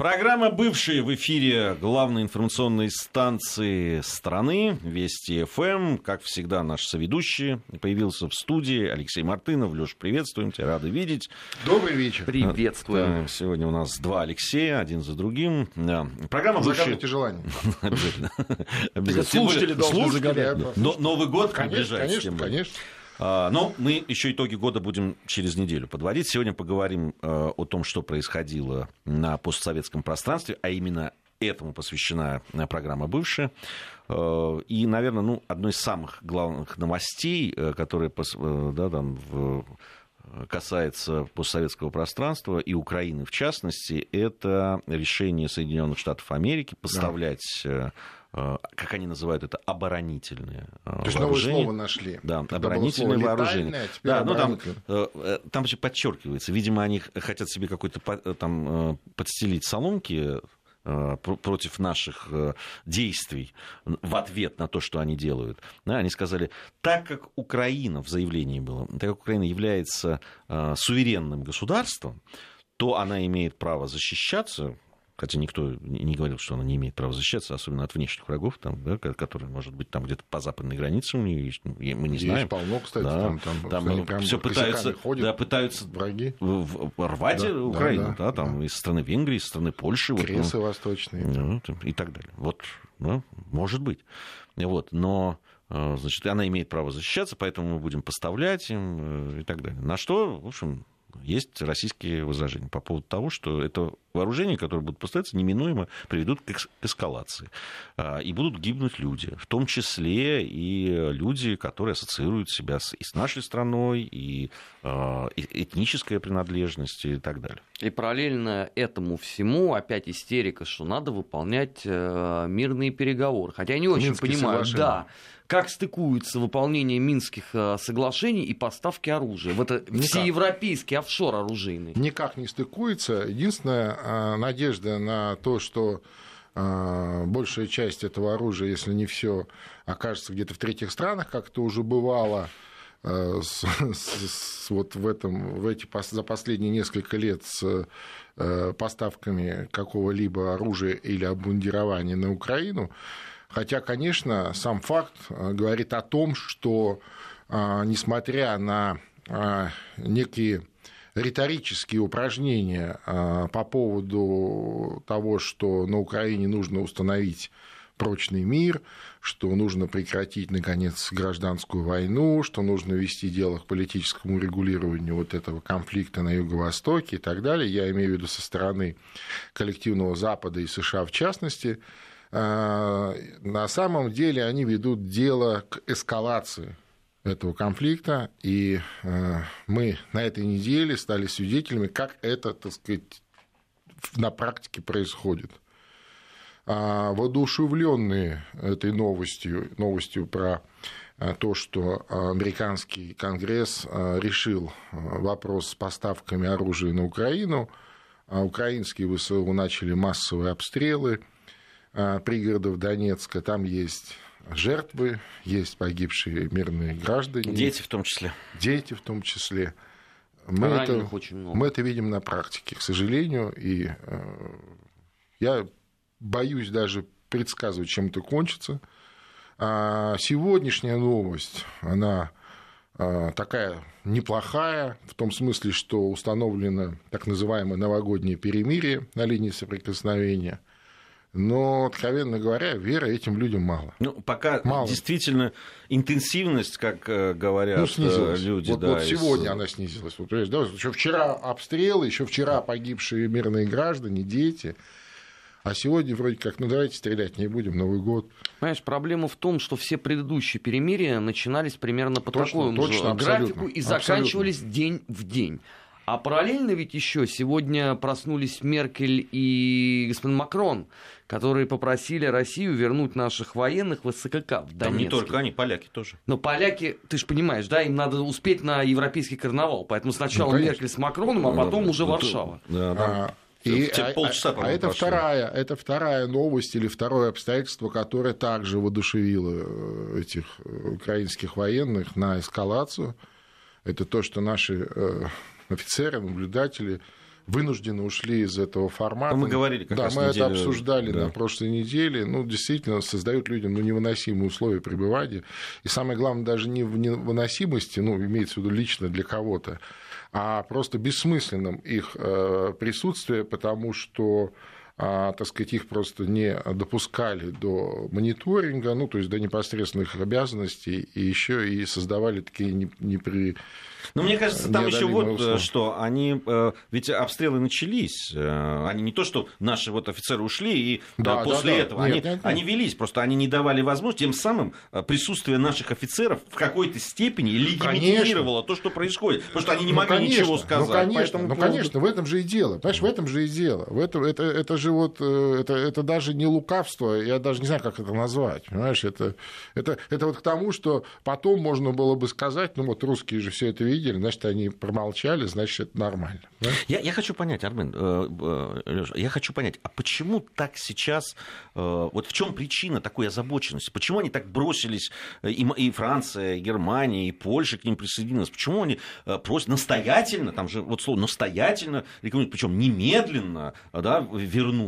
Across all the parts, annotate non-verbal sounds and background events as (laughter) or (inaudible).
Программа «Бывшие» в эфире главной информационной станции страны Вести ФМ. Как всегда, наш соведущий появился в студии. Алексей Мартынов. Леш, приветствуем тебя, рады видеть. Добрый вечер. Приветствуем. Сегодня у нас два Алексея, один за другим. Программа «Бывшие». Загадывайте желание. (laughs) Обязательно. Слушатели должны загадать. Новый год приближается. Конечно, конечно. А, но мы еще итоги года будем через неделю подводить. Сегодня поговорим э, о том, что происходило на постсоветском пространстве, а именно этому посвящена э, программа «Бывшая». Э, и, наверное, ну, одной из самых главных новостей, которая да, там, в касается постсоветского пространства и Украины в частности, это решение Соединенных Штатов Америки поставлять да как они называют это, оборонительные э, То есть новое слово нашли. Да, Когда оборонительное вооружение. А да, ну там, э, там же подчеркивается. Видимо, они хотят себе какой-то там подстелить соломки против наших действий в ответ на то, что они делают. Да, они сказали, так как Украина, в заявлении было, так как Украина является суверенным государством, то она имеет право защищаться хотя никто не говорил, что она не имеет права защищаться, особенно от внешних врагов, там, да, которые, может быть, там где-то по западной границе у нее есть, мы не есть знаем. полно, кстати, да, там, там, там прям все пытаются, ходят, да, пытаются враги. рвать да, Украину, да, да, да, там, да. из страны Венгрии, из страны Польши. Кресы вот, ну, восточные. Ну, и так далее. Вот, ну, может быть. Вот, но э, значит, она имеет право защищаться, поэтому мы будем поставлять им э, и так далее. На что, в общем, есть российские возражения по поводу того, что это вооружения, которые будут поставляться, неминуемо приведут к эскалации. А, и будут гибнуть люди, в том числе и люди, которые ассоциируют себя с, и с нашей страной, и а, этническая принадлежность и так далее. И параллельно этому всему опять истерика, что надо выполнять э, мирные переговоры. Хотя я не очень Минские понимаю, да, как стыкуется выполнение Минских э, соглашений и поставки оружия. Вот это Никак. всеевропейский офшор оружейный. Никак не стыкуется. Единственная э, надежда на то, что э, большая часть этого оружия, если не все, окажется где-то в третьих странах, как это уже бывало с, с, вот в этом, в эти, за последние несколько лет с поставками какого-либо оружия или обмундирования на Украину, Хотя, конечно, сам факт э, говорит о том, что, э, несмотря на э, некие риторические упражнения по поводу того, что на Украине нужно установить прочный мир, что нужно прекратить, наконец, гражданскую войну, что нужно вести дело к политическому регулированию вот этого конфликта на Юго-Востоке и так далее. Я имею в виду со стороны коллективного Запада и США в частности. А, на самом деле они ведут дело к эскалации этого конфликта, и а, мы на этой неделе стали свидетелями, как это, так сказать, на практике происходит. А, воодушевленные этой новостью, новостью про то, что американский конгресс решил вопрос с поставками оружия на Украину, украинские ВСУ начали массовые обстрелы, пригородов Донецка. Там есть жертвы, есть погибшие мирные граждане. Дети в том числе. Дети в том числе. Мы это, очень много. мы это видим на практике, к сожалению, и э, я боюсь даже предсказывать, чем это кончится. А сегодняшняя новость, она э, такая неплохая, в том смысле, что установлено так называемое новогоднее перемирие на линии соприкосновения – но, откровенно говоря, веры этим людям мало. Ну, пока мало. действительно интенсивность, как э, говорят ну, снизилась. Э, люди. Вот, да, вот сегодня из... она снизилась. Вот, да, еще вчера обстрелы, еще вчера погибшие мирные граждане, дети. А сегодня вроде как, ну давайте стрелять не будем, Новый год. Понимаешь, проблема в том, что все предыдущие перемирия начинались примерно по точно, такому точно, же графику и заканчивались абсолютно. день в день. А параллельно ведь еще сегодня проснулись Меркель и господин Макрон, которые попросили Россию вернуть наших военных в СКК в Донецке. Там не только они, поляки тоже. Но поляки, ты же понимаешь, да, им надо успеть на европейский карнавал, поэтому сначала ну, Меркель с Макроном, а потом ну, уже ну, Варшава. Да, да. А, и, а, полчаса, а, а это, вторая, это вторая новость или второе обстоятельство, которое также воодушевило э, этих э, украинских военных на эскалацию. Это то, что наши э, офицеры, наблюдатели вынуждены ушли из этого формата. Мы говорили, как да, раз мы неделю... это обсуждали да. на прошлой неделе. Ну, действительно, создают людям ну, невыносимые условия пребывания. И самое главное, даже не в невыносимости, ну, имеется в виду лично для кого-то, а просто бессмысленным их э, присутствие, потому что так сказать, их просто не допускали до мониторинга, ну, то есть до непосредственных обязанностей, и еще и создавали такие непри но мне кажется, там еще вот условия. что они, э, ведь обстрелы начались, э, они не то, что наши вот офицеры ушли и да, после да, да. этого, нет, они, нет, нет. они велись, просто они не давали возможности, тем самым э, присутствие наших офицеров в какой-то степени легитимировало то, что происходит, потому что они не ну, могли конечно, ничего сказать. Ну, конечно, ну, поводу... конечно, в этом же и дело, понимаешь, в этом же и дело, в этом, это, это же вот, это, это даже не лукавство, я даже не знаю, как это назвать, понимаешь, это, это, это вот к тому, что потом можно было бы сказать, ну вот русские же все это видели, значит, они промолчали, значит, это нормально. Я, я хочу понять, Армен, э, э, Леша, я хочу понять, а почему так сейчас, э, вот в чем причина такой озабоченности? Почему они так бросились, и, и Франция, и Германия, и Польша к ним присоединилась? Почему они просят настоятельно, там же вот слово настоятельно рекомендуют, причем немедленно да, вернуть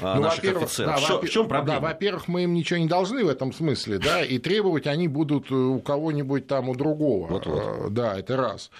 ну, наших офицеров? Да, в чем проблема? Да, во-первых, мы им ничего не должны в этом смысле, да, и требовать они будут у кого-нибудь там, у другого. Вот -вот. Да, это раз.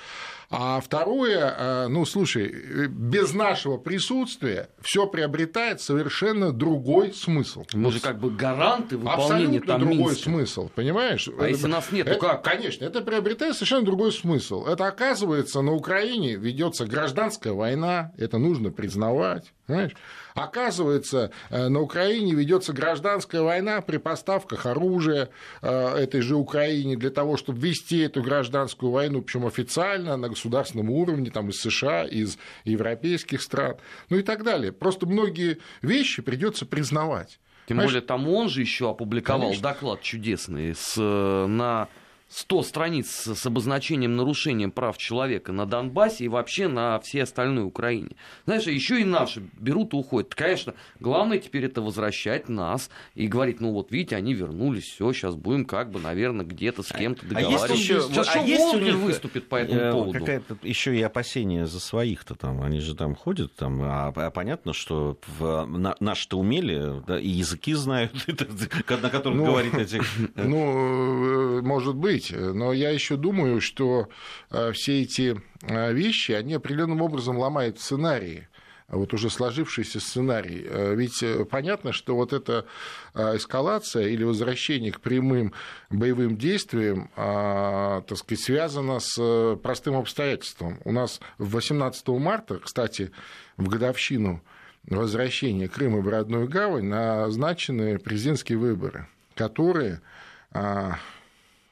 А второе, э, ну, слушай, без нашего присутствия все приобретает совершенно другой смысл. Мы же как бы гаранты выполнения Абсолютно там другой Минска. смысл, понимаешь? А если нас нет, то как? Конечно, это приобретает совершенно другой смысл. Это оказывается, на Украине ведется гражданская война, это нужно признавать, понимаешь? Оказывается, э, на Украине ведется гражданская война при поставках оружия э, этой же Украине для того, чтобы вести эту гражданскую войну, причем официально на государственном уровне, там, из США, из европейских стран, ну и так далее. Просто многие вещи придется признавать. Тем Понимаешь? более, там он же еще опубликовал Конечно. доклад чудесный с, э, на 100 страниц с обозначением нарушения прав человека на Донбассе и вообще на всей остальной Украине. Знаешь, еще и наши берут и уходят. Конечно, главное теперь это возвращать нас и говорить, ну вот видите, они вернулись, все, сейчас будем как бы, наверное, где-то с а кем-то договариваться. А еще, сейчас а есть у них выступит по этому э, поводу? Какая-то еще и опасения за своих-то там, они же там ходят, там, а, а понятно, что в, на, наши-то умели, да, и языки знают, (laughs) на которых ну, говорит эти... Ну, э, может быть, быть. Но я еще думаю, что э, все эти э, вещи, они определенным образом ломают сценарии вот уже сложившийся сценарий. Э, ведь понятно, что вот эта эскалация или возвращение к прямым боевым действиям, так сказать, связана с простым обстоятельством. У нас 18 марта, кстати, в годовщину возвращения Крыма в родную гавань назначены президентские выборы, которые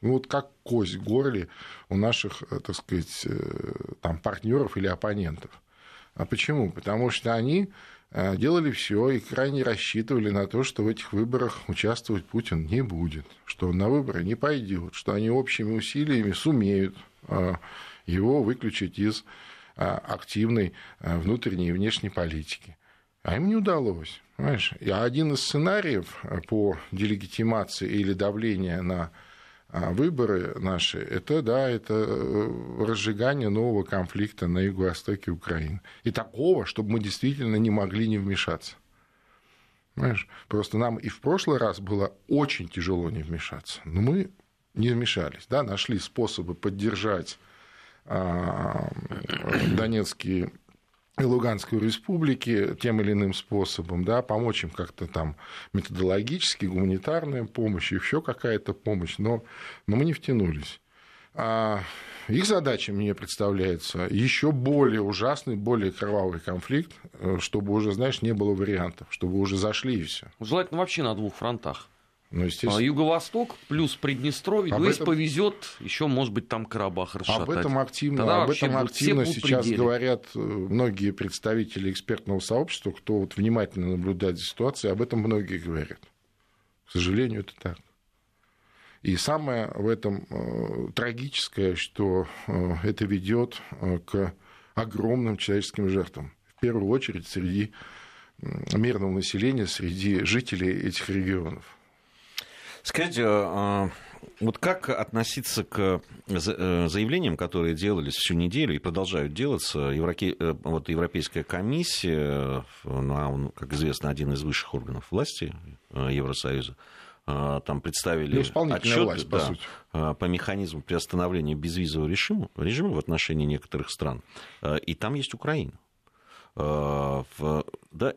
ну, вот как кость в горле у наших, э, так сказать, э, там, партнеров или оппонентов. А почему? Потому что они э, делали все и крайне рассчитывали на то, что в этих выборах участвовать Путин не будет, что он на выборы не пойдет, что они общими усилиями сумеют его выключить из активной внутренней и внешней политики. А им не удалось. Понимаешь? И один из сценариев по делегитимации или давлению на а выборы наши, это, да, это э, разжигание нового конфликта на юго-востоке Украины. И такого, чтобы мы действительно не могли не вмешаться. Понимаешь? Просто нам и в прошлый раз было очень тяжело не вмешаться. Но мы не вмешались, да, нашли способы поддержать а, Донецкие и Луганскую республики тем или иным способом, да, помочь им как-то там методологически, гуманитарная помощь, еще какая-то помощь, но, но мы не втянулись. А их задача, мне представляется, еще более ужасный, более кровавый конфликт, э, чтобы уже, знаешь, не было вариантов, чтобы уже зашли и все. Желательно вообще на двух фронтах. Ну, естественно. А Юго-Восток плюс Приднестровье, об ну, если повезет, еще, может быть, там Карабах расшатать. Об этом активно, об этом активно сейчас пределе. говорят э, многие представители экспертного сообщества, кто вот внимательно наблюдает за ситуацией, об этом многие говорят. К сожалению, это так. И самое в этом э, трагическое, что э, это ведет к огромным человеческим жертвам. В первую очередь среди мирного населения, среди жителей этих регионов. Скажите, а, вот как относиться к э, заявлениям, которые делались всю неделю и продолжают делаться? Евроке... Э, вот Европейская комиссия, ну, как известно, один из высших органов власти Евросоюза, там представили отчет власть, по, да, сути. по механизму приостановления безвизового режима, режима в отношении некоторых стран. И там есть Украина. Да,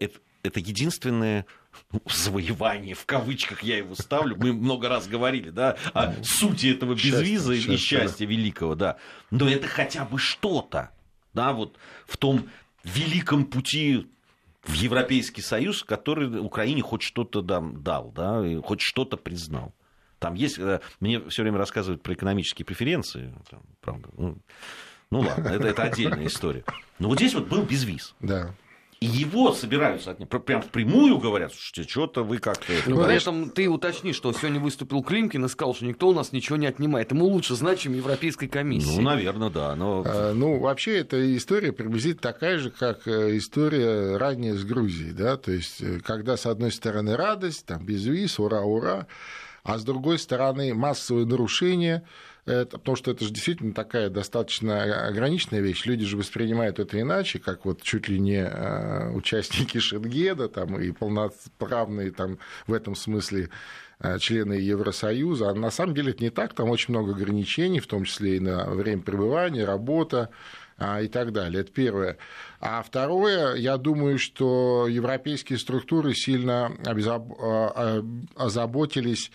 это, это единственное ну, завоевание, в кавычках я его ставлю, мы много раз говорили, да, о ну, сути этого безвиза и счастья великого, да. Но это хотя бы что-то, да, вот в том великом пути в Европейский Союз, который Украине хоть что-то дал, да, и хоть что-то признал. Там есть, э, мне все время рассказывают про экономические преференции, там, правда, ну, ну ладно, это, это отдельная история. Но вот здесь вот был безвиз. Да. Его собираются от него. Прям впрямую говорят, слушайте, что-то вы как-то... Ну, при этом ты уточни, что сегодня выступил Климкин и сказал, что никто у нас ничего не отнимает. Ему лучше знать, чем Европейской комиссии. Ну, наверное, да. Но... А, ну, вообще, эта история приблизительно такая же, как э, история ранее с Грузией. Да? То есть, э, когда, с одной стороны, радость, там, безвиз, ура, ура, а с другой стороны, массовые нарушения, это, потому что это же действительно такая достаточно ограниченная вещь. Люди же воспринимают это иначе, как вот чуть ли не э, участники Шенгеда там, и полноправные там, в этом смысле э, члены Евросоюза. А на самом деле это не так, там очень много ограничений, в том числе и на время пребывания, работа а, и так далее. Это первое. А второе, я думаю, что европейские структуры сильно а, озаботились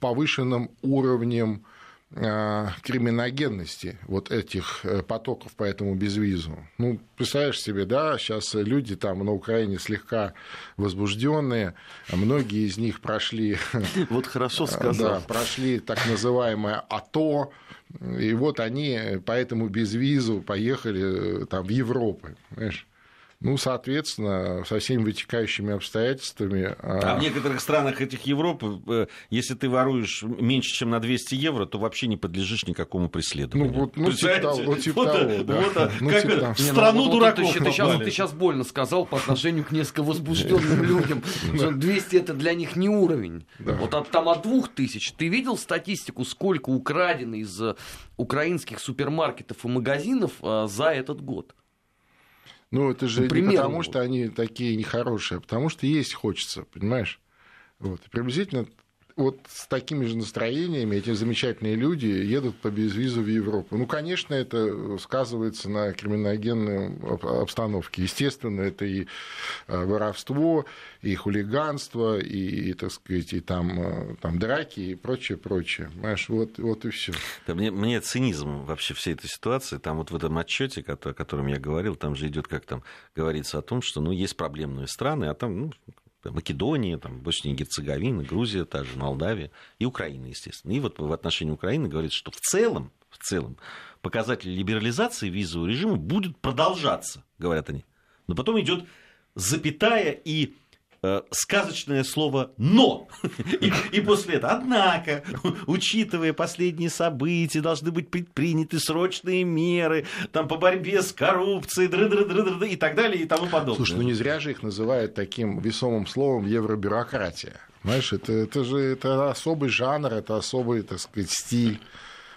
повышенным уровнем а, криминогенности вот этих э, потоков по этому безвизу. Ну, представляешь себе, да, сейчас люди там на Украине слегка возбужденные, многие из них прошли... (laughs) Вот хорошо сказал. Да, прошли так называемое АТО, и вот они по этому безвизу поехали э, там в Европу, понимаешь? Ну, соответственно, со всеми вытекающими обстоятельствами. А, а в некоторых странах этих Европы, э, если ты воруешь меньше, чем на 200 евро, то вообще не подлежишь никакому преследованию. Ну, вот, ну, типа того, ну, типа вот, того, да. Вот, ну, как типа, в страну ну, дураков вот, ты, ты, сейчас, ты сейчас больно сказал по отношению к несколько возбужденным (laughs) людям. 200 это для них не уровень. Вот от, там от 2000. Ты видел статистику, сколько украдено из э, украинских супермаркетов и магазинов э, за этот год? Ну, это же ну, не потому, что они такие нехорошие, а потому что есть хочется, понимаешь? Вот. И приблизительно вот с такими же настроениями эти замечательные люди едут по безвизу в Европу. Ну, конечно, это сказывается на криминогенной обстановке. Естественно, это и э, воровство, и хулиганство, и, так сказать, и там, э, там драки и прочее, прочее. Понимаешь, вот, вот и все. Да, мне, мне цинизм вообще всей этой ситуации. Там вот в этом отчете, о котором я говорил, там же идет, как там говорится о том, что ну, есть проблемные страны, а там ну, Македония, там, Босния и Герцеговина, Грузия, та же Молдавия и Украина, естественно. И вот в отношении Украины говорится, что в целом, в целом показатели либерализации визового режима будут продолжаться, говорят они. Но потом идет запятая и сказочное слово «но». И, и после этого, однако, учитывая последние события, должны быть предприняты срочные меры там, по борьбе с коррупцией дры -дры -дры -дры, и так далее и тому подобное. Слушай, ну не зря же их называют таким весомым словом евробюрократия. Знаешь, это, это же это особый жанр, это особый, так сказать, стиль.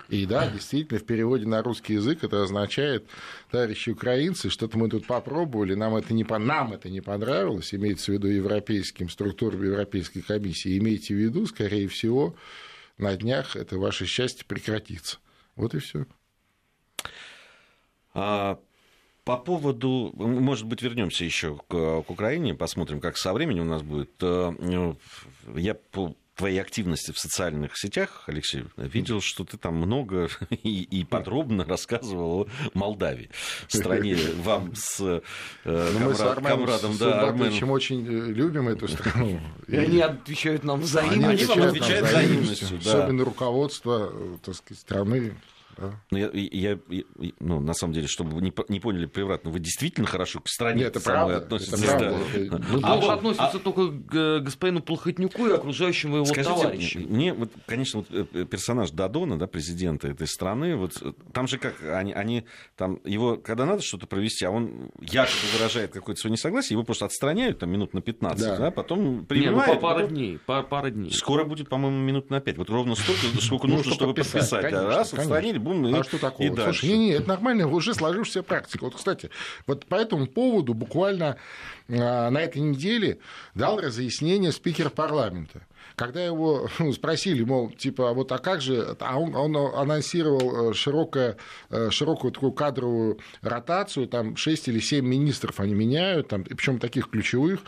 И да, действительно, в переводе на русский язык это означает, товарищи украинцы, что-то мы тут попробовали, нам это не, по... нам это не понравилось, имеется в виду европейским структурам Европейской комиссии, имейте в виду, скорее всего, на днях это ваше счастье прекратится. Вот и все. А, по поводу, может быть, вернемся еще к, к Украине, посмотрим, как со временем у нас будет. Э, ну, я твоей активности в социальных сетях, Алексей, видел, что ты там много (laughs) и, и подробно рассказывал о Молдавии, стране (laughs) вам с э, ну, мы с Армен, Камрадом. С да, Арменом. очень э, любим эту страну. (laughs) И, они отвечают нам взаимностью. Они, отвечают взаимностью. Да. Особенно руководство э, так сказать, страны Ну, я, я, я, ну, на самом деле, чтобы не, не поняли превратно, вы действительно хорошо к стране Нет, это правда, относитесь. Это правда. Да. Ну, а плохо относится а... только к э, господину Плохотнюку и окружающим его Скажите, товарищам. Мне, вот, конечно, вот, э, персонаж Дадона, да, президента этой страны, вот, там же как, они, они там, его, когда надо что-то провести, а он якобы выражает какое-то свое несогласие, его просто отстраняют там минут на 15, да, да потом принимают. Не, ну, по пара дней, по пара дней. Скоро будет, по-моему, минут на 5. Вот ровно столько, (laughs) сколько ну, нужно, чтобы подписать. Раз, отстранили, бум, а что такого? И дальше. Слушай, не, не, это нормальная (laughs) уже сложившаяся практика. Вот, кстати, вот по этому поводу буквально а, на этой неделе дал разъяснение спикер парламента когда его (laughs) ну, спросили, мол, типа, а вот а как же, а он, он анонсировал э, широкое, э, широкую такую кадровую ротацию, там 6 или 7 министров они меняют, там, причем таких ключевых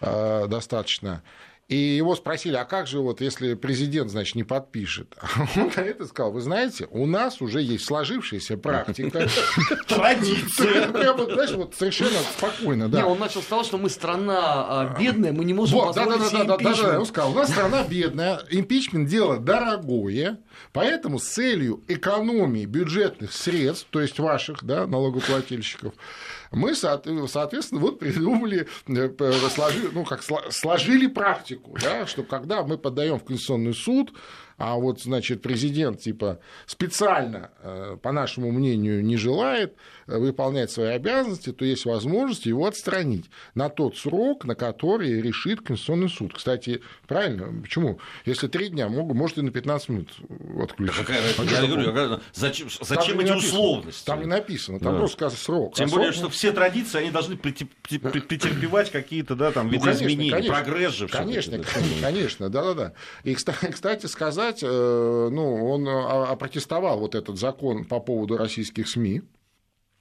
э, достаточно. И его спросили, а как же вот, если президент, значит, не подпишет? (laughs) Он на это сказал, вы знаете, у нас уже есть сложившаяся практика. (laughs) Традиция. (laughs) Прямо, знаешь, вот совершенно спокойно, да. Не, он начал с того, что мы страна а, бедная, мы не можем позволить себе да, да, да, он сказал, у нас страна бедная, импичмент дело дорогое, поэтому с целью экономии бюджетных средств, то есть ваших, да, налогоплательщиков, мы, соответственно, вот придумали, э, сложили, ну, как сложили практику, да, что когда мы подаем в Конституционный суд а вот, значит, президент, типа, специально, э, по нашему мнению, не желает э, выполнять свои обязанности, то есть возможность его отстранить на тот срок, на который решит Конституционный суд. Кстати, правильно, почему? Если три дня, может и на 15 минут отключить. Да какая, я говорю, зачем, зачем эти условности? Там не написано, там да. просто срок. Тем а более, срок... что все традиции, они должны претерпевать какие-то, да, там, видоизменения, ну, прогресс же. Конечно, конечно, да-да-да. И, кстати сказать, сказать, э, ну, он а, опротестовал вот этот закон по поводу российских СМИ,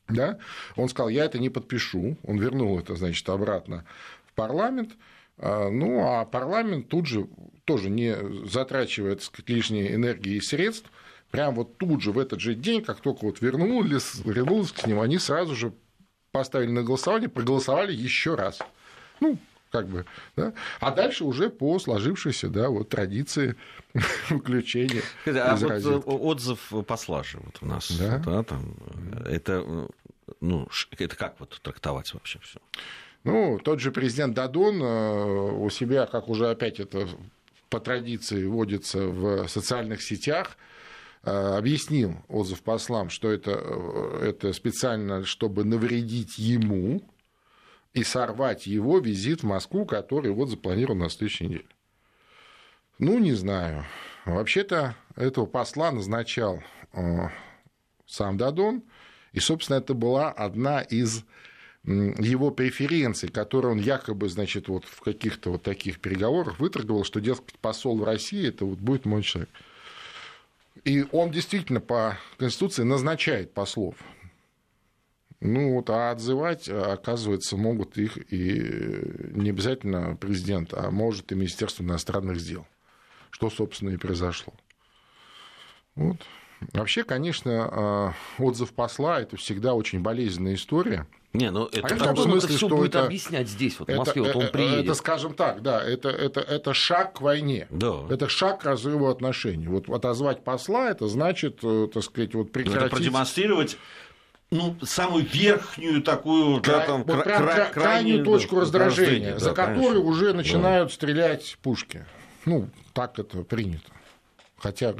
да, он сказал, я это не подпишу, он вернул это, значит, обратно в парламент, а, ну, а парламент тут же, тоже не затрачивая, так сказать, лишней энергии и средств, прям вот тут же, в этот же день, как только вот вернулись, вернулись к ним, они сразу же поставили на голосование, проголосовали еще раз. Ну, как бы, да? а дальше уже по сложившейся да, вот, традиции (laughs) включения А вот э, отзыв посла же вот у нас, да? Да, там, это, ну, это как вот трактовать вообще все? Ну, тот же президент Дадон э, у себя, как уже опять это по традиции вводится в социальных сетях, э, объяснил отзыв послам, что это, это специально, чтобы навредить ему, и сорвать его визит в Москву, который вот запланирован на следующей неделе. Ну, не знаю. Вообще-то этого посла назначал э, сам Дадон, и, собственно, это была одна из его преференций, которые он якобы, значит, вот в каких-то вот таких переговорах выторговал, что, дескать, посол в России, это вот будет мой человек. И он действительно по Конституции назначает послов. Ну вот, а отзывать, оказывается, могут их и не обязательно президент, а может и Министерство иностранных дел. Что, собственно, и произошло. Вот. Вообще, конечно, а, отзыв посла это всегда очень болезненная история. Не, ну это а в смысле, что будет это, объяснять здесь, вот в Москве, это, вот он приедет. Это, скажем так, да, это, это, это шаг к войне. Да. Это шаг к разрыву отношений. Вот отозвать посла, это значит, э, так сказать, вот прекратить... Это продемонстрировать ну, самую верхнюю такую, да, там, вот кра... Кра... крайнюю, точку раздражения, да, за которую уже начинают да. стрелять пушки. Ну, так это принято. Хотя,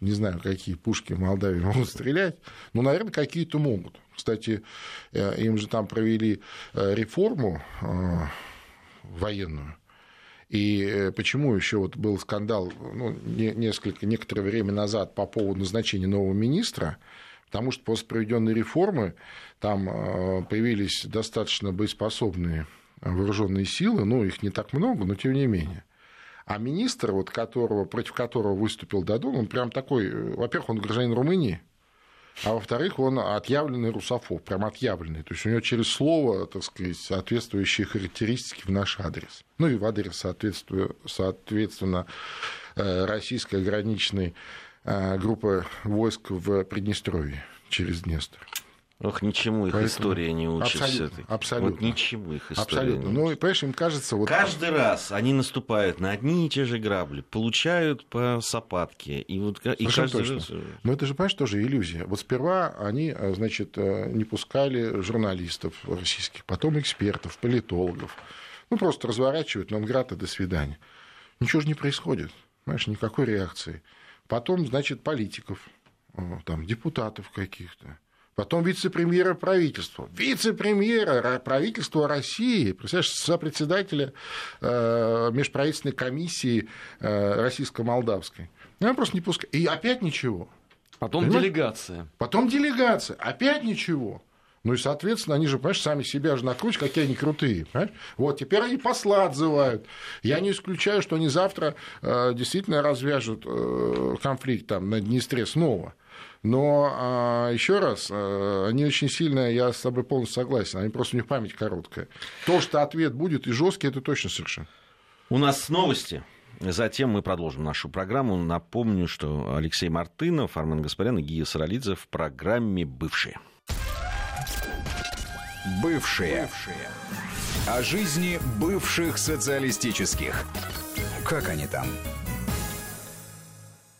не знаю, какие пушки в Молдавии (laughs) могут стрелять, но, наверное, какие-то могут. Кстати, э, им же там провели э, реформу э, военную. И почему еще вот был скандал ну, несколько, некоторое время назад по поводу назначения нового министра, потому что после проведенной реформы там э, появились достаточно боеспособные вооруженные силы, ну, их не так много, но тем не менее. А министр, вот которого, против которого выступил Дадон, он прям такой, э, во-первых, он гражданин Румынии, а во-вторых, он отъявленный русофоб, прям отъявленный. То есть у него через слово, так сказать, соответствующие характеристики в наш адрес. Ну и в адрес, соответственно, э, российской ограниченной группа войск в Приднестровье через Днестр. Ох, ничему их Поэтому история не учится. Абсолютно. абсолютно. Вот ничему их история абсолютно. не Ну, и, понимаешь, им кажется... Вот... Каждый раз они наступают на одни и те же грабли, получают по сапатке. И вот и каждый точно. раз... Но это же, понимаешь, тоже иллюзия. Вот сперва они, э, значит, э, не пускали журналистов российских, потом экспертов, политологов. Ну, просто разворачивают Нонград до свидания. Ничего же не происходит. Понимаешь, никакой реакции. Потом, значит, политиков, э, там, депутатов каких-то потом вице-премьера правительства, вице-премьера правительства России, представляешь, сопредседателя э, межправительственной комиссии э, российско-молдавской. Она просто не пускает. И опять ничего. Потом Понимаешь? делегация. Потом делегация. Опять ничего. Ну и, соответственно, они же, понимаешь, сами себя же накручивают, какие они крутые. Понимаешь? Вот, теперь они посла отзывают. Я не исключаю, что они завтра э, действительно развяжут э, конфликт там на Днестре снова. Но а, еще раз, а, они очень сильно, я с тобой полностью согласен, они просто у них память короткая. То, что ответ будет и жесткий, это точно совершенно. У нас новости. Затем мы продолжим нашу программу. Напомню, что Алексей Мартынов, Армен Гаспарян и Гия Саралидзе в программе «Бывшие». Бывшие. Бывшие. О жизни бывших социалистических. Как они там?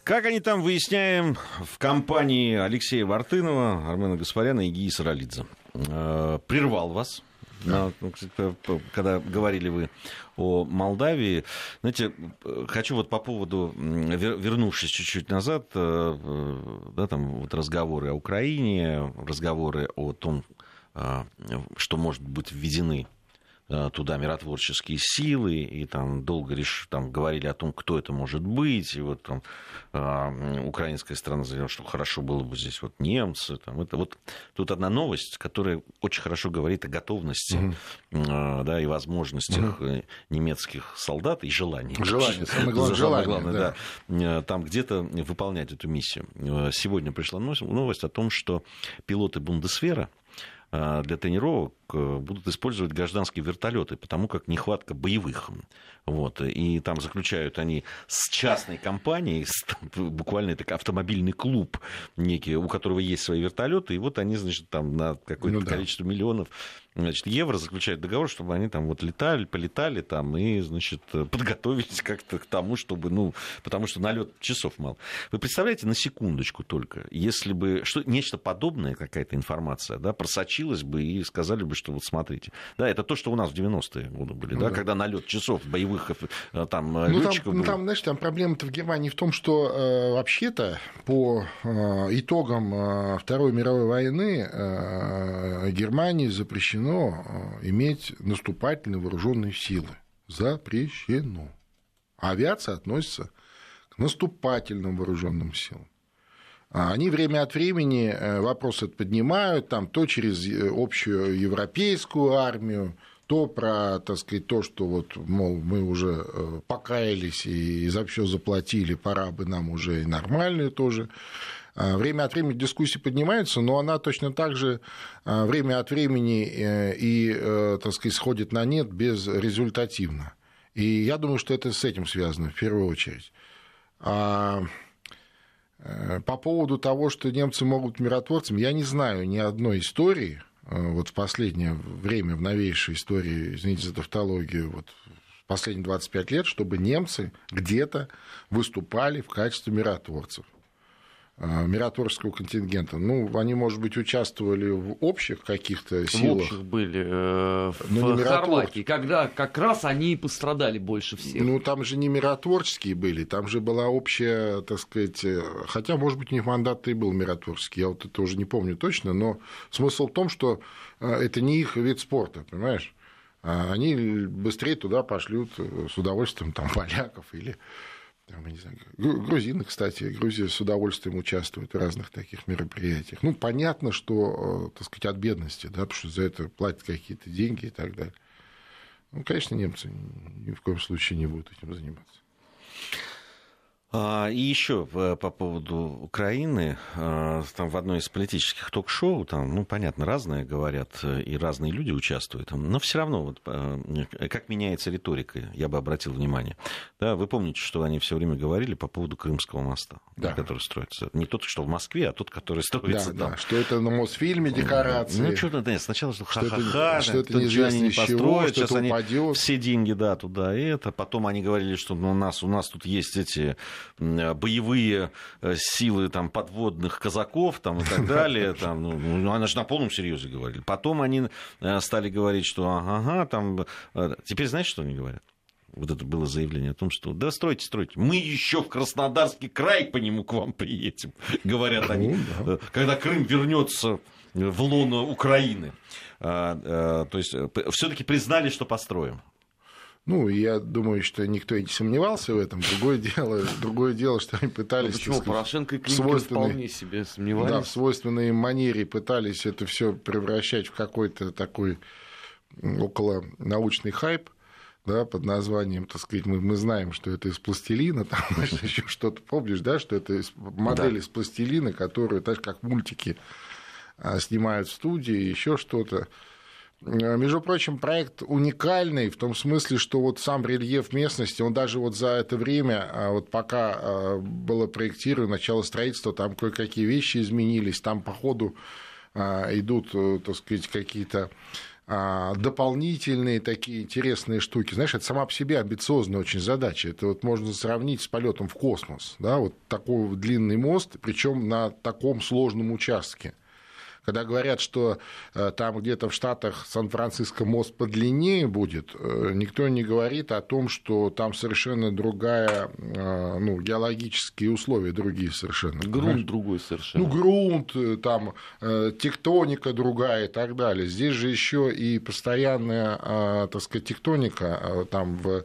Как они там, выясняем, в компании Алексея Вартынова, Армена Гаспаряна и Гии Саралидзе. Э, прервал вас, да. Ну, когда говорили вы о Молдавии. Знаете, хочу вот по поводу, вернувшись чуть-чуть назад, э, э, да, там вот разговоры о Украине, разговоры о том, что может быть введены Э, туда миротворческие силы, и там долго реш... там говорили о том, кто это может быть, и вот там э, украинская страна заявила, что хорошо было бы здесь вот немцы, там, это вот тут одна новость, которая очень хорошо говорит о готовности, mm-hmm. э, да, и возможностях mm-hmm. немецких солдат и желании. Желание, самое главное, желание, главное да. да, э, там где-то выполнять эту миссию. Сегодня пришла новость о том, что пилоты Бундесвера, Э, для тренировок э, будут использовать гражданские вертолеты, потому как нехватка боевых. Вот. И там заключают они с частной компанией, с, буквально это автомобильный клуб некий, у которого есть свои вертолеты, и вот они, значит, там на какое-то ну, да. количество миллионов значит, евро заключают договор, чтобы они там вот летали, полетали там и, значит, подготовились как-то к тому, чтобы, ну, потому что налет часов мало. Вы представляете, на секундочку только, если бы что, нечто подобное, какая-то информация, да, просочилась бы и сказали бы, что вот смотрите. Да, это то, что у нас в 90-е годы были, ну, да, да, когда налет часов боевых э, там ну, летчиков. Там, ну, там, знаешь, там проблема-то в Германии в том, что э, вообще-то по э, итогам э, Второй мировой войны э, Германии запрещено э, иметь наступательные вооруженные силы. Запрещено. А авиация относится к наступательным вооруженным силам. А они время от времени э, вопрос этот поднимают, там, то через э, общую европейскую армию, то про, так сказать, то, что вот, мол, мы уже покаялись и за все заплатили, пора бы нам уже и нормальные тоже а, время от времени дискуссии поднимаются, но она точно так же а, время от времени э, и, э, так сказать, сходит на нет безрезультативно. И я думаю, что это с этим связано в первую очередь. А э, по поводу того, что немцы могут быть миротворцами, я не знаю ни одной истории, вот в последнее время, в новейшей истории, извините за тавтологию, вот последние 25 лет, чтобы немцы где-то выступали в качестве миротворцев. А, миротворческого контингента. Ну, они, может быть, участвовали в общих каких-то силах. В общих были э, в ну, Хорватии, когда как раз они и пострадали больше всех. Ну, там же не миротворческие были, там же была общая, так сказать, э, хотя, может быть, у них мандат и был миротворческий, я вот это уже не помню точно, но смысл в том, что э, это не их вид спорта, понимаешь? А они быстрее туда пошлют э, с удовольствием там (laughs) поляков или там, не знаю, грузины, кстати, Грузия с удовольствием участвует в разных таких мероприятиях. Ну, понятно, что, э, так сказать, от бедности, да, потому что за это платят какие-то деньги и так далее. Ну, конечно, немцы ни в коем случае не будут этим заниматься. А, и еще по поводу Украины, а, там в одной из политических ток-шоу, там, ну, понятно, разные говорят, э, и разные люди участвуют, но все равно, вот, э, как меняется риторика, я бы обратил внимание. Да, вы помните, что они все время говорили по поводу Крымского моста, да. который строится. Не тот, что в Москве, а тот, который строится да, там. Да, что это на Мосфильме декорации. Ну, что-то, да, сначала, что ха-ха-ха, что это, что они не построят, сейчас они упадет. все деньги, да, туда и это. Потом они говорили, что ну, у, нас, у нас тут есть эти боевые э, силы там, подводных казаков там, и так далее. (laughs) Там, ну, ну, она же на полном серьезе говорили. Потом они э, стали говорить, что ага, там... Э, теперь знаешь, что они говорят? Вот это было заявление о том, что да, стройте, стройте. Мы еще в Краснодарский край по нему к вам приедем, (laughs) говорят они, ну, да. когда Крым вернется в лоно Украины. А, то есть все-таки признали, что построим. Ну, я думаю, что никто и не сомневался в этом. Другое (laughs) дело, другое дело что они пытались... Ну, почему? Сказать, Порошенко и Климкин вполне себе сомневались. Да, в свойственной манере пытались это все превращать в какой-то такой около научный хайп да, под названием, так сказать, мы, мы знаем, что это из пластилина, (laughs) там еще что-то, помнишь, да, что это из, модель да. из пластилина, которую, так как мультики а, снимают в студии, еще что-то. Э, между прочим, проект уникальный в том смысле, что вот сам рельеф местности, он даже вот за это время, а, вот пока а, было проектировано начало строительства, там кое-какие вещи изменились, там по ходу а, идут, э, так сказать, какие-то дополнительные такие интересные штуки. Знаешь, это сама по себе амбициозная очень задача. Это вот можно сравнить с полетом в космос. Да? Вот такой длинный мост, причем на таком сложном участке. Когда говорят, что э, там где-то в Штатах Сан-Франциско мост подлиннее будет, э, никто не говорит о том, что там совершенно другая, э, ну, геологические условия другие совершенно. Грунт понимаешь? другой совершенно. Ну, грунт, там тектоника другая и так далее. Здесь же еще и постоянная, так сказать, тектоника там в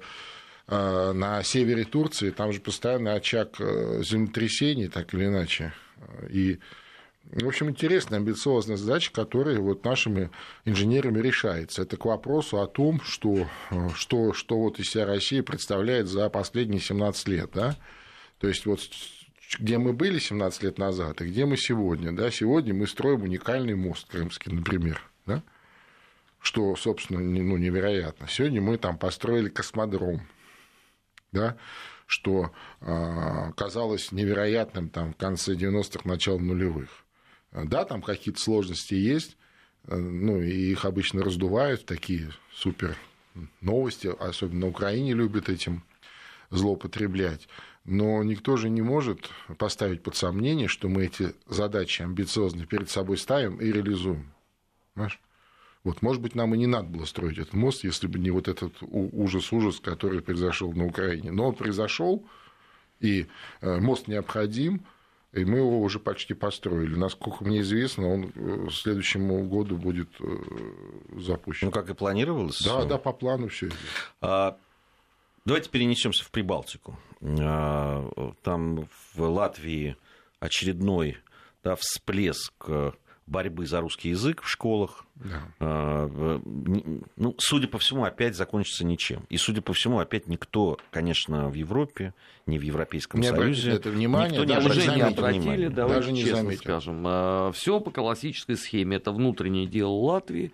на севере Турции, там же постоянный очаг землетрясений, так или иначе. И в общем, интересная, амбициозная задача, которая вот нашими инженерами решается. Это к вопросу о том, что, что, что вот из себя Россия представляет за последние 17 лет. Да? То есть вот где мы были 17 лет назад и где мы сегодня. Да? Сегодня мы строим уникальный мост крымский, например. Да? Что, собственно, ну, невероятно. Сегодня мы там построили космодром. Да? что э, казалось невероятным там, в конце 90-х, начало нулевых. Да, там какие-то сложности есть, э, ну, и их обычно раздувают, такие супер новости, особенно на Украине любят этим злоупотреблять. Но никто же не может поставить под сомнение, что мы эти задачи амбициозно перед собой ставим и реализуем. Понимаешь? Вот, может быть, нам и не надо было строить этот мост, если бы не вот этот ужас-ужас, который произошел на Украине. Но он произошел, и э, мост необходим, и мы его уже почти построили. Насколько мне известно, он к э, следующему году будет э, запущен. Ну, как и планировалось? Да, да, по плану все. А, давайте перенесемся в Прибалтику. А, там в Латвии очередной да, всплеск борьбы за русский язык в школах. Да. А, ну, судя по всему, опять закончится ничем. И, судя по всему, опять никто, конечно, в Европе, ни в Европейском не Союзе... это внимание, никто даже не, не обратили, давайте даже не честно заметил. скажем. А, Все по классической схеме. Это внутреннее дело Латвии.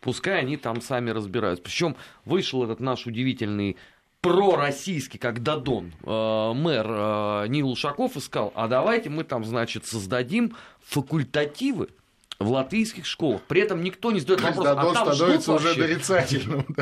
Пускай они там сами разбираются. Причем вышел этот наш удивительный пророссийский, как Дадон, э, мэр э, Нил Ушаков и сказал, а давайте мы там, значит, создадим факультативы в латвийских школах. При этом никто не задает вопрос, а там становится уже дорицательным. (laughs)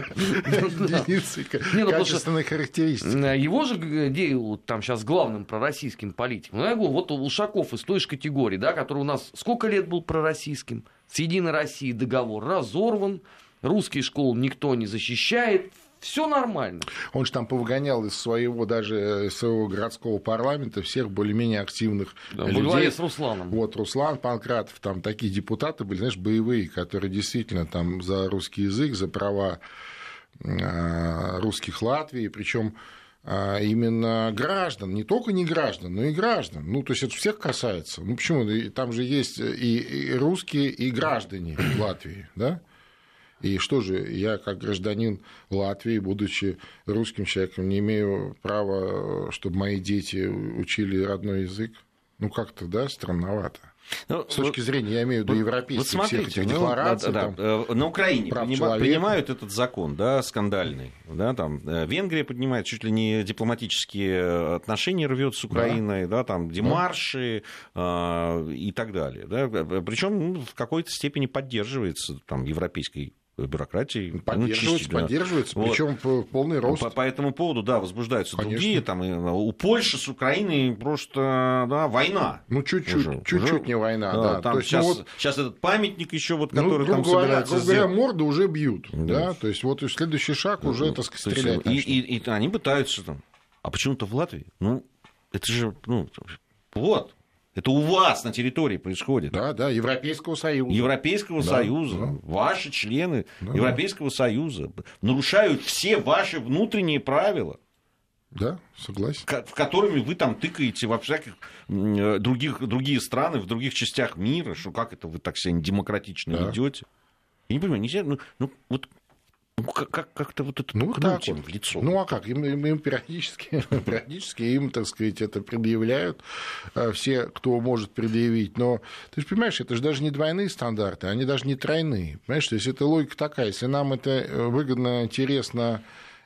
Ну, качественной характеристики. Его же делают там сейчас главным пророссийским политиком. Ну, я говорю, вот Ушаков из той же категории, да, который у нас сколько лет был пророссийским, с Единой Россией договор разорван, русские школы никто не защищает, все нормально. Он же там повыгонял из своего даже из своего городского парламента всех более-менее активных да, людей. с Русланом. Вот Руслан Панкратов, там такие депутаты были, знаешь, боевые, которые действительно там за русский язык, за права а, русских Латвии, причем а, именно граждан, не только не граждан, но и граждан. Ну, то есть это всех касается. Ну, почему? Там же есть и русские, и граждане Латвии, да? И что же, я как гражданин Латвии, будучи русским человеком, не имею права, чтобы мои дети учили родной язык? Ну, как-то, да, странновато. Ну, С точки зрения, я имею в виду европейских вот смотрите, всех этих ну, деклараций. Да, там, да, э, на Украине принима, принимают этот закон, да, скандальный. Да, там, э, Венгрия поднимает чуть ли не дипломатические отношения рвет с Украиной, да, да там демарши да. э, и так далее. Да. Причем ну, в какой-то степени поддерживается там, европейской бюрократии. Ну, поддерживается, ну, поддерживается, вот. причем полный рост. По, по этому поводу, да, возбуждаются Конечно. другие. Там, у Польши с Украиной просто да, война. Ну, чуть-чуть, чуть-чуть не война, да. да. Там То есть, сейчас, ну, вот, сейчас этот памятник еще, вот, который ну, там говоря, собирается грубо говоря, морды уже бьют. Да. да. То есть, вот следующий шаг ну, уже, так сказать, стрелять и, и, и они пытаются там. А почему-то в Латвии? Ну, это же, ну, вот, это у вас на территории происходит. Да, да, Европейского Союза. Европейского да, Союза. Да. Ваши члены да, Европейского да. Союза нарушают все ваши внутренние правила. Да, согласен. В которыми вы там тыкаете во всяких других, другие страны, в других частях мира, что как это вы так себя демократично да. ведете. Я не понимаю, нельзя, ну, ну вот ну, как- как-то вот это ну, так им вот. в лицо. Ну, а как? Им, им, им периодически, (laughs) периодически им, так сказать, это предъявляют э, все, кто может предъявить. Но ты же понимаешь, это же даже не двойные стандарты, они даже не тройные. Понимаешь, то есть это логика такая. Если нам это э, выгодно, интересно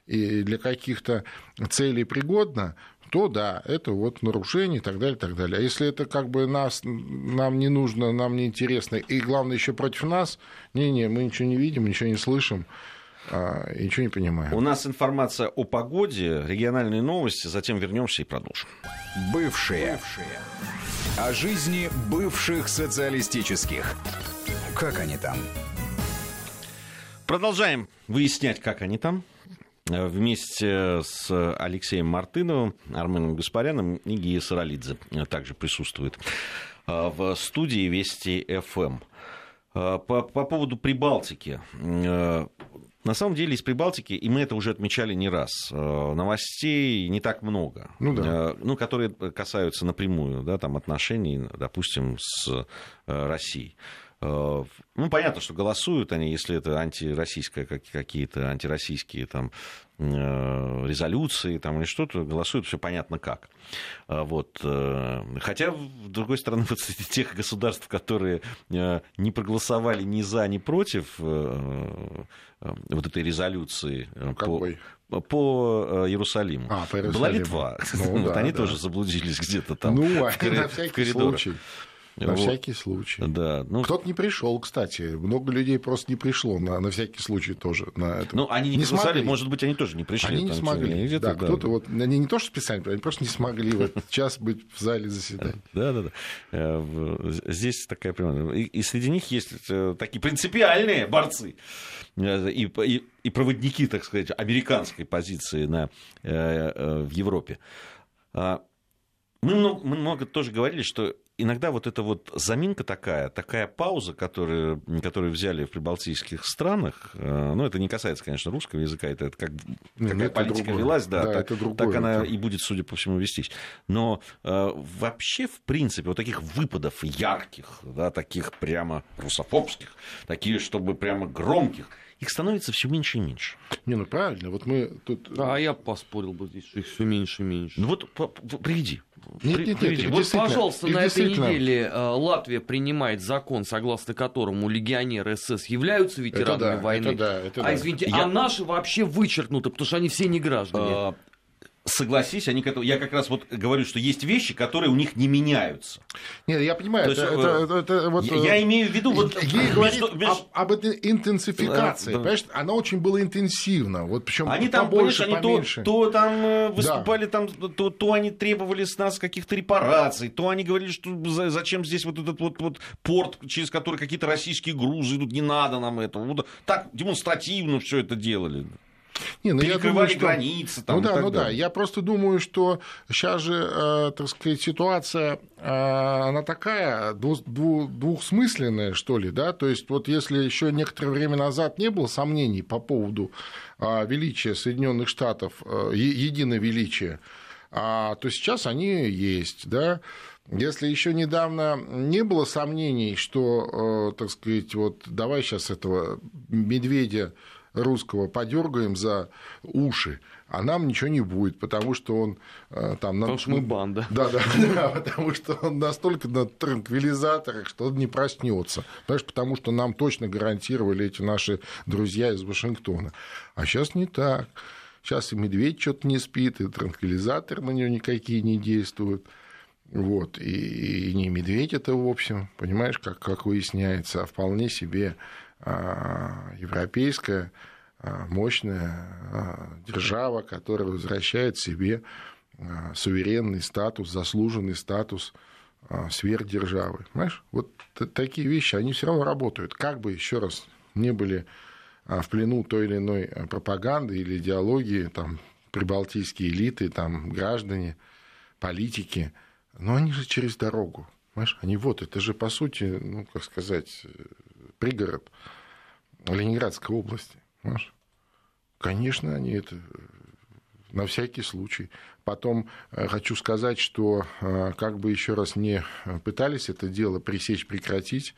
и для каких-то целей пригодно, то да, это вот нарушение и так далее, и так далее. А если это как бы нас, нам не нужно, нам не интересно, и главное еще против нас, не-не, мы ничего не видим, ничего не слышим, а, и ничего не понимаю. У нас информация о погоде, региональные новости, затем вернемся и продолжим. Бывшие. Бывшие. О жизни бывших социалистических. Как они там? Продолжаем выяснять, как они там. Вместе с Алексеем Мартыновым, Арменом Гаспаряном и Гия Саралидзе также присутствует в студии Вести ФМ. По, по поводу Прибалтики. На самом деле из Прибалтики, и мы это уже отмечали не раз, э, новостей не так много, ну, да. Э, ну, которые касаются напрямую да, там, отношений, допустим, с э, Россией. Ну, понятно, что голосуют они, если это антироссийское, какие-то антироссийские там, Э, резолюции там, или что-то, голосуют все понятно как. А вот. Э, хотя, с другой стороны, (laughs) вот среди тех государств, которые э, не проголосовали ни за, ни против вот этой резолюции Какой? по, по Иерусалиму, а, по Иерусалиму. была Литва. Ну, (laughs) вот да, они да. тоже заблудились где-то там ну, в, на всякий в коридорах. Случай. На вот. всякий случай. Да, ну... Кто-то не пришел, кстати. Много людей просто не пришло на, на всякий случай тоже. На это. Ну, они не, не смогли. может быть, они тоже не пришли. Они не смогли. Да, да, кто-то вот, они не то, что специально, они просто не смогли в этот (laughs) час быть в зале заседания. Да, да, да. Э, здесь такая прямо... И, и среди них есть э, такие принципиальные борцы э, и, и, и проводники, так сказать, американской позиции на, в Европе. А, мы много, мы много тоже говорили, что иногда вот эта вот заминка такая, такая пауза, которую, которую взяли в прибалтийских странах, э, ну, это не касается, конечно, русского языка, это, это как какая это политика другое. велась, да, да так, это другое, так она это... и будет, судя по всему, вестись. Но э, вообще, в принципе, вот таких выпадов ярких, да, таких прямо русофобских, такие, чтобы прямо громких, их становится все меньше и меньше. Не, ну правильно, вот мы тут... А я поспорил бы здесь, что их все меньше и меньше. Ну вот приведи. Нет, нет, нет, вот, пожалуйста, на этой неделе э, Латвия принимает закон, согласно которому легионеры СС являются ветеранами это да, войны. Это да, это а извините, я... а наши вообще вычеркнуты, потому что они все не граждане. Согласись, они к этому, я как раз вот говорю, что есть вещи, которые у них не меняются. Нет, я понимаю, это, есть, это, это, это, вот, я, я имею в виду вот Гей говорит между... об, об этой интенсификации, да, понимаешь, она очень была интенсивна, вот причем они там, побольше, они поменьше. То, то там э, выступали, да. там, то, то они требовали с нас каких-то репараций, то они говорили, что зачем здесь вот этот вот, вот порт, через который какие-то российские грузы идут, не надо нам этого. Вот так демонстративно все это делали. Не, ну, Перекрывали я думаю, что... границы. Там, ну да, ну далее. да. Я просто думаю, что сейчас же, э, так сказать, ситуация, э, она такая двух, двух, двухсмысленная, что ли, да. То есть вот если еще некоторое время назад не было сомнений по поводу э, величия Соединенных Штатов, единое величие а, то сейчас они есть, да. Если еще недавно не было сомнений, что, так сказать, вот давай сейчас этого медведя русского подергаем за уши, а нам ничего не будет, потому что он э, там... Потому что мы банда. Да, да, (laughs) да, потому что он настолько на транквилизаторах, что он не проснется. Знаешь, потому что нам точно гарантировали эти наши друзья из Вашингтона. А сейчас не так. Сейчас и медведь что-то не спит, и транквилизаторы на него никакие не действуют. Вот. И, и не медведь это, в общем, понимаешь, как, как выясняется, а вполне себе европейская а, мощная а, держава, которая возвращает себе а, суверенный статус, заслуженный статус а, сверхдержавы. Понимаешь? Вот такие вещи, они все равно работают. Как бы, еще раз, не были а, в плену той или иной а, пропаганды или идеологии, там, прибалтийские элиты, там, граждане, политики, но они же через дорогу. Понимаешь? Они вот, это же, по сути, ну, как сказать, пригород Ленинградской области. Понимаешь? Конечно, они это на всякий случай. Потом э, хочу сказать, что э, как бы еще раз не пытались это дело пресечь, прекратить,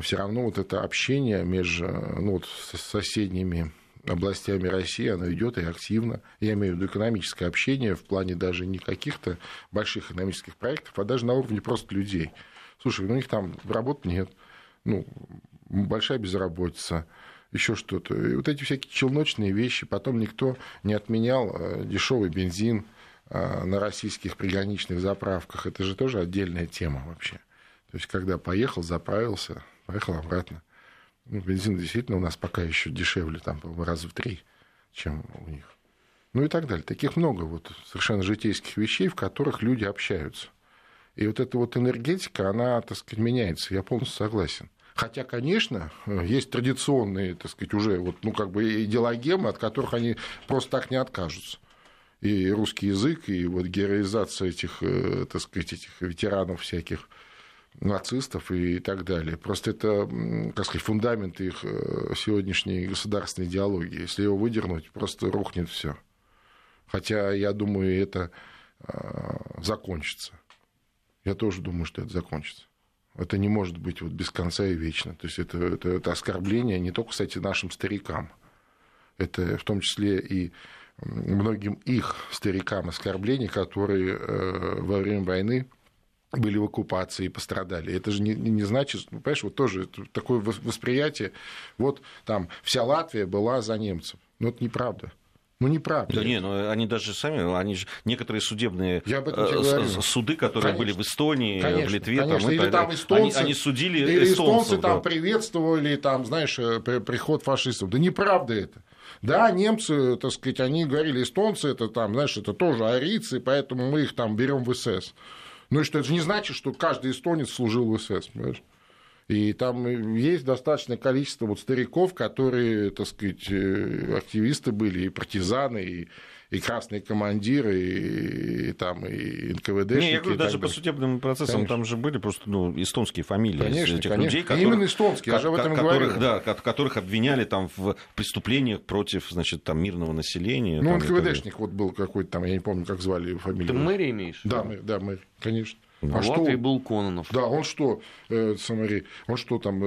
все равно вот это общение между ну, вот, соседними областями России, оно идет и активно. Я имею в виду экономическое общение в плане даже не каких-то больших экономических проектов, а даже на уровне просто людей. Слушай, ну, у них там работы нет, ну, большая безработица, еще что-то. И вот эти всякие челночные вещи. Потом никто не отменял э, дешевый бензин э, на российских приграничных заправках. Это же тоже отдельная тема вообще. То есть, когда поехал, заправился, поехал обратно. Ну, бензин действительно у нас пока еще дешевле, там, по раза в три, чем у них. Ну и так далее. Таких много вот совершенно житейских вещей, в которых люди общаются. И вот эта вот энергетика, она, так сказать, меняется. Я полностью согласен. Хотя, конечно, есть традиционные, так сказать, уже вот, ну, как бы идеологемы, от которых они просто так не откажутся. И русский язык, и вот героизация этих, э, так сказать, этих ветеранов всяких, нацистов и так далее. Просто это, как сказать, фундамент их э, сегодняшней государственной идеологии. Если его выдернуть, просто рухнет все. Хотя, я думаю, это э, закончится. Я тоже думаю, что это закончится. Это не может быть вот без конца и вечно. То есть это, это, это оскорбление не только, кстати, нашим старикам. Это в том числе и многим их старикам оскорбление, которые э, во время войны были в оккупации и пострадали. Это же не, не значит, ну, понимаешь, вот тоже такое восприятие, вот там вся Латвия была за немцев. Но это неправда. Ну, неправда. Да не, ну они даже сами, они же некоторые судебные э, суды, которые конечно. были в Эстонии, конечно, в Литве, конечно. там, или там эстонцы, они, они судили или эстонцев. эстонцы да. там приветствовали, там, знаешь, э, приход фашистов. Да неправда это. Да, немцы, так сказать, они говорили, эстонцы это там, знаешь, это тоже арийцы, поэтому мы их там берем в СС. Ну и что, это же не значит, что каждый эстонец служил в СС, понимаешь? И там есть достаточное количество вот стариков, которые, так сказать, э, активисты были, и партизаны, и и красные командиры, и, и там и НКВД. Не, я говорю, даже по судебным процессам конечно. там же были просто ну, эстонские фамилии конечно, этих конечно. людей, которых, Именно эстонские, я же об этом которых, говорю. Да, которых обвиняли там в преступлениях против значит, там, мирного населения. Ну, НКВДшник вот был какой-то там, я не помню, как звали его фамилию. Ты мэр имеешь? Да, мэр, да, мэр, конечно. А, а что? Латвии был Кононов. Да, он что, э, смотри, он что там,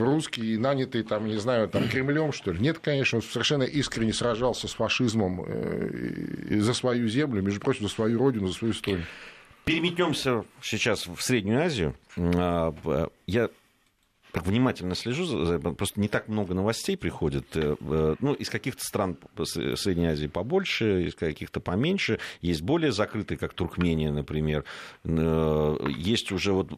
русский, нанятый там, не знаю, там Кремлем, что ли? Нет, конечно, он совершенно искренне сражался с фашизмом э, за свою землю, между прочим, за свою родину, за свою историю. Переметнемся сейчас в Среднюю Азию. А, я так внимательно слежу, просто не так много новостей приходит. Э, э, ну, из каких-то стран Средней Азии побольше, из каких-то поменьше. Есть более закрытые, как Туркмения, например. Э, есть уже вот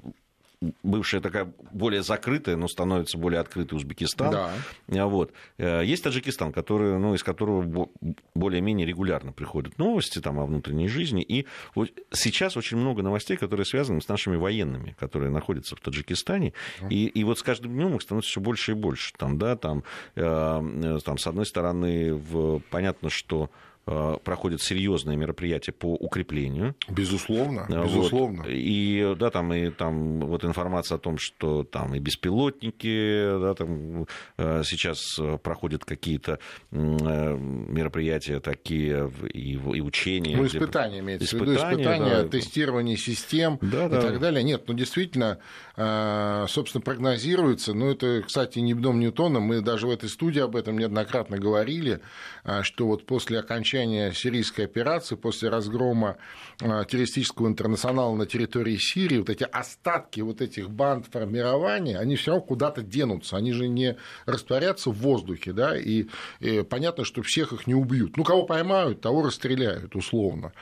бывшая такая более закрытая, но становится более открытый Узбекистан. Да. А вот. Э, есть Таджикистан, который, ну, из которого более-менее регулярно приходят новости там, о внутренней жизни. И вот сейчас очень много новостей, которые связаны с нашими военными, которые находятся в Таджикистане. И, и вот с каждым днем их становится все больше и больше. Там, да, там, э, там, с одной стороны, в, понятно, что Э, проходят серьезные мероприятия по укреплению. Безусловно, вот. безусловно. И да, там и там вот информация о том, что там и беспилотники, да, там э, сейчас проходят какие-то э, мероприятия такие и, и учения. Ну, испытания имеется в виду, испытания, да. тестирование систем да, и да. так далее. Нет, ну действительно, собственно, прогнозируется, ну это, кстати, не дом Ньютона, мы даже в этой студии об этом неоднократно говорили, что вот после окончания окончания сирийской операции, после разгрома а, террористического интернационала на территории Сирии, вот эти остатки вот этих банд формирования, они все равно куда-то денутся, они же не растворятся в воздухе, да, и, и понятно, что всех их не убьют. Ну, кого поймают, того расстреляют, условно.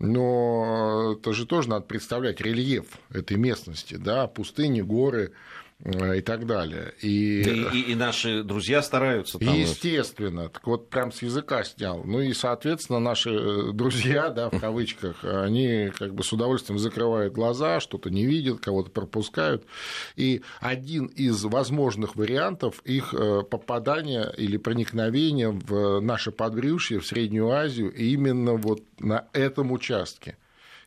Но это же тоже надо представлять рельеф этой местности, да, пустыни, горы, Э, и так далее. И, и, и, наши друзья стараются. Там... Естественно, так вот прям с языка снял. Ну и, соответственно, наши э, друзья, да, в кавычках, они как бы с удовольствием закрывают глаза, что-то не видят, кого-то пропускают. И один из возможных вариантов их э, попадания или проникновения в наше подбрюшье, в Среднюю Азию, именно вот на этом участке.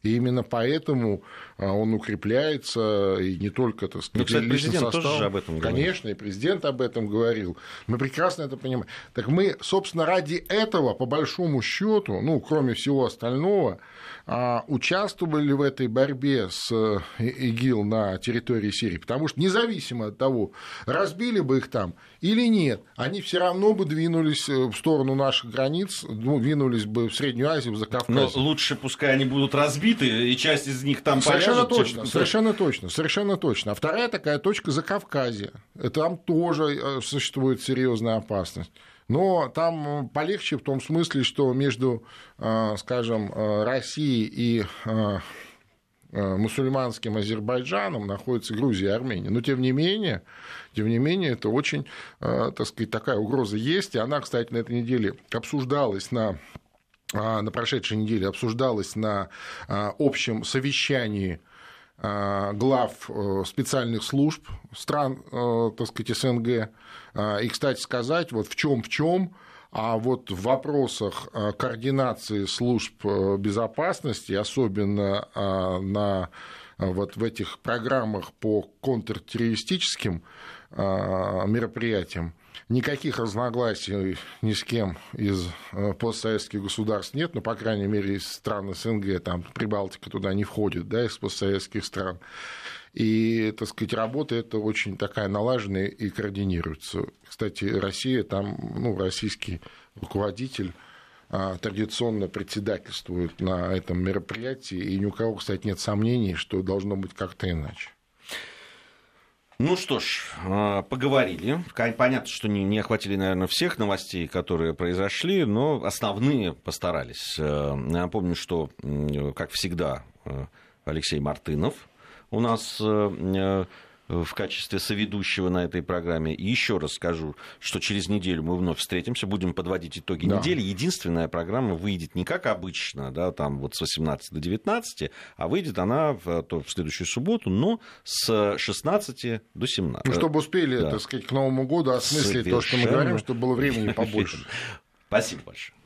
И именно поэтому а, он укрепляется, и не только, так сказать, ну, кстати, президент состав. тоже об этом говорил. Конечно, и президент об этом говорил. Мы прекрасно это понимаем. Так мы, собственно, ради этого, по большому счету, ну, кроме всего остального, а, участвовали в этой борьбе с э, ИГИЛ на территории Сирии, потому что независимо от того, разбили бы их там или нет, они все равно бы двинулись э, в сторону наших границ, ну, двинулись бы в Среднюю Азию, в Закавказье. Но лучше пускай они будут разбиты, и часть из них там Совершенно поляжет, точно, чем... совершенно точно, совершенно точно. А вторая такая точка Закавказья. Там тоже э, существует серьезная опасность. Но там полегче в том смысле, что между, э, скажем, э, Россией и э, мусульманским Азербайджаном находится Грузия и Армения. Но тем не менее, тем не менее, это очень, так сказать, такая угроза есть. И она, кстати, на этой неделе обсуждалась на на прошедшей неделе обсуждалась на общем совещании глав специальных служб стран, так сказать, СНГ, а, и, кстати сказать, вот в чем в чем, а вот в вопросах а, координации служб э, безопасности, особенно а, на вот в этих программах по контртеррористическим мероприятиям, никаких разногласий ни с кем из э, постсоветских государств нет, но, по крайней мере, из стран СНГ, там Прибалтика туда не входит, да, из постсоветских стран. И, так сказать, работа это очень такая налаженная и координируется. Кстати, Россия там, ну, российский руководитель а, традиционно председательствует на этом мероприятии, и ни у кого, кстати, нет сомнений, что должно быть как-то иначе. Ну что ж, а, поговорили. Понятно, что не охватили, наверное, всех новостей, которые произошли, но основные постарались. Э, напомню, что, как всегда, э, Алексей Мартынов – у нас э, в качестве соведущего на этой программе. И еще раз скажу, что через неделю мы вновь встретимся, будем подводить итоги да. недели. Единственная программа выйдет не как обычно, да, там вот с 18 до 19, а выйдет она в, то, в следующую субботу, но с 16 до 17. Ну, чтобы успели, да. так сказать, к Новому году осмыслить Совершенно... то, что мы говорим, чтобы было времени побольше. Спасибо большое.